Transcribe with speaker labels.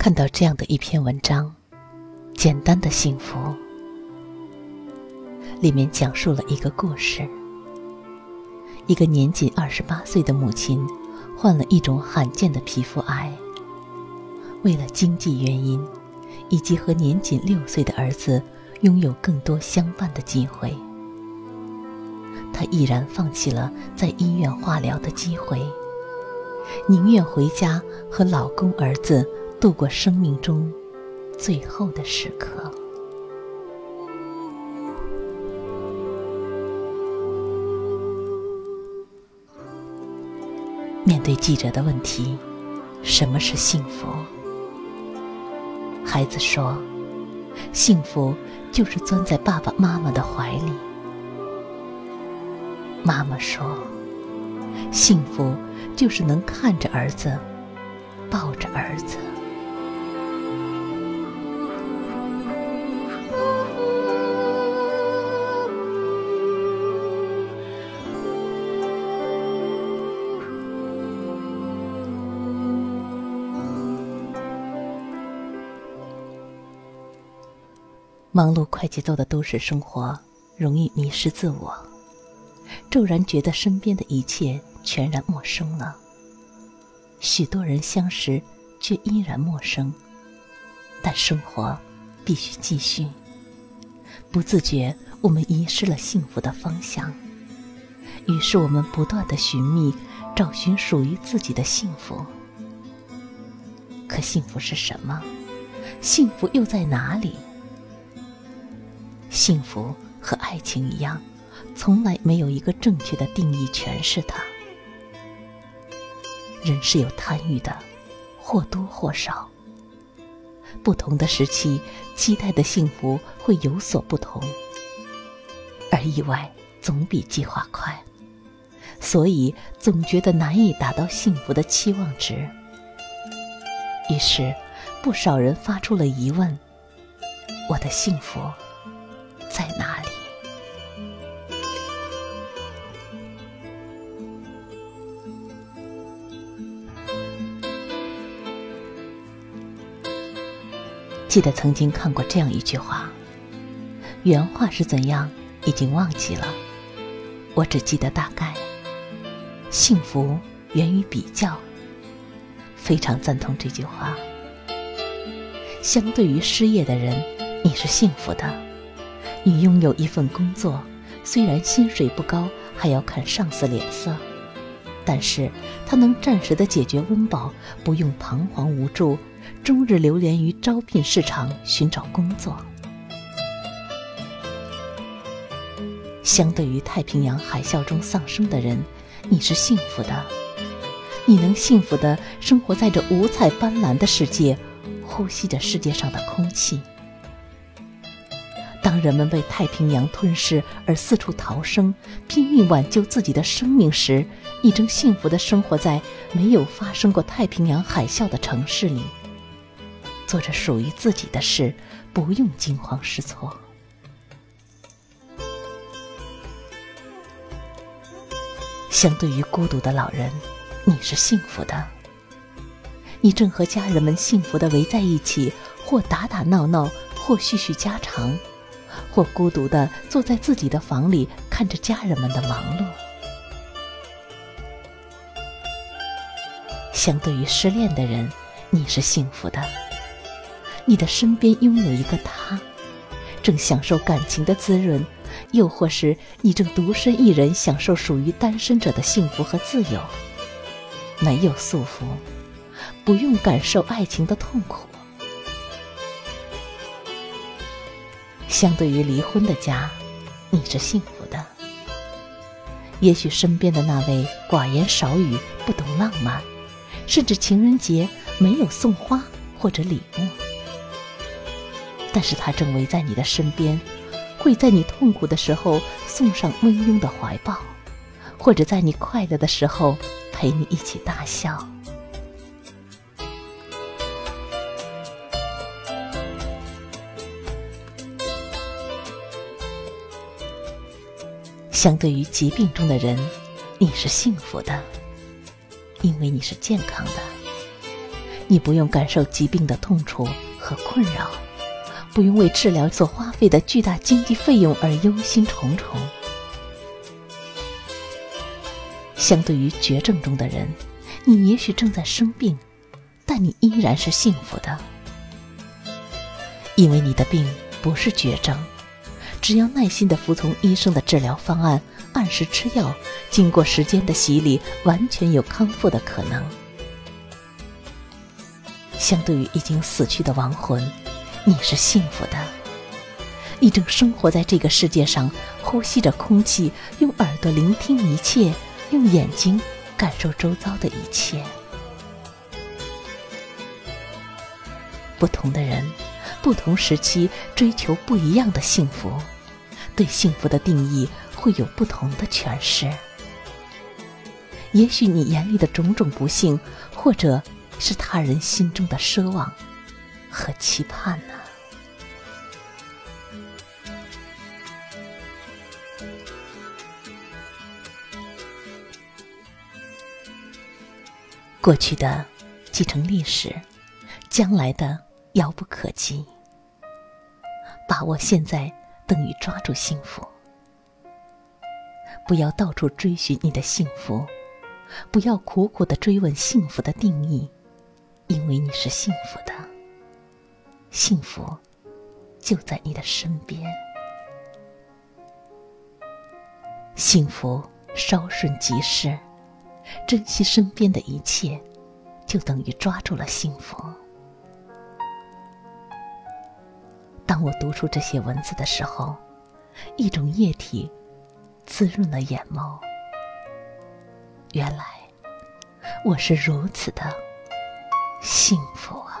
Speaker 1: 看到这样的一篇文章，《简单的幸福》，里面讲述了一个故事：一个年仅二十八岁的母亲，患了一种罕见的皮肤癌。为了经济原因，以及和年仅六岁的儿子拥有更多相伴的机会，她毅然放弃了在医院化疗的机会，宁愿回家和老公、儿子。度过生命中最后的时刻。面对记者的问题：“什么是幸福？”孩子说：“幸福就是钻在爸爸妈妈的怀里。”妈妈说：“幸福就是能看着儿子，抱着儿子。”忙碌快节奏的都市生活，容易迷失自我，骤然觉得身边的一切全然陌生了。许多人相识，却依然陌生。但生活必须继续。不自觉，我们遗失了幸福的方向。于是，我们不断的寻觅，找寻属于自己的幸福。可幸福是什么？幸福又在哪里？幸福和爱情一样，从来没有一个正确的定义诠释它。人是有贪欲的，或多或少。不同的时期，期待的幸福会有所不同，而意外总比计划快，所以总觉得难以达到幸福的期望值。于是，不少人发出了疑问：我的幸福？在哪里？记得曾经看过这样一句话，原话是怎样已经忘记了，我只记得大概。幸福源于比较，非常赞同这句话。相对于失业的人，你是幸福的。你拥有一份工作，虽然薪水不高，还要看上司脸色，但是它能暂时的解决温饱，不用彷徨无助，终日流连于招聘市场寻找工作。相对于太平洋海啸中丧生的人，你是幸福的，你能幸福的生活在这五彩斑斓的世界，呼吸着世界上的空气。当人们被太平洋吞噬而四处逃生，拼命挽救自己的生命时，你正幸福地生活在没有发生过太平洋海啸的城市里，做着属于自己的事，不用惊慌失措。相对于孤独的老人，你是幸福的。你正和家人们幸福地围在一起，或打打闹闹，或叙叙家常。或孤独的坐在自己的房里，看着家人们的忙碌。相对于失恋的人，你是幸福的。你的身边拥有一个他，正享受感情的滋润；又或是你正独身一人，享受属于单身者的幸福和自由。没有束缚，不用感受爱情的痛苦。相对于离婚的家，你是幸福的。也许身边的那位寡言少语、不懂浪漫，甚至情人节没有送花或者礼物，但是他正围在你的身边，会在你痛苦的时候送上温拥的怀抱，或者在你快乐的时候陪你一起大笑。相对于疾病中的人，你是幸福的，因为你是健康的。你不用感受疾病的痛楚和困扰，不用为治疗所花费的巨大经济费用而忧心忡忡。相对于绝症中的人，你也许正在生病，但你依然是幸福的，因为你的病不是绝症。只要耐心的服从医生的治疗方案，按时吃药，经过时间的洗礼，完全有康复的可能。相对于已经死去的亡魂，你是幸福的。你正生活在这个世界上，呼吸着空气，用耳朵聆听一切，用眼睛感受周遭的一切。不同的人。不同时期追求不一样的幸福，对幸福的定义会有不同的诠释。也许你眼里的种种不幸，或者是他人心中的奢望和期盼呢？过去的继承历史，将来的。遥不可及，把握现在等于抓住幸福。不要到处追寻你的幸福，不要苦苦的追问幸福的定义，因为你是幸福的，幸福就在你的身边。幸福稍瞬即逝，珍惜身边的一切，就等于抓住了幸福。当我读出这些文字的时候，一种液体滋润了眼眸。原来我是如此的幸福啊！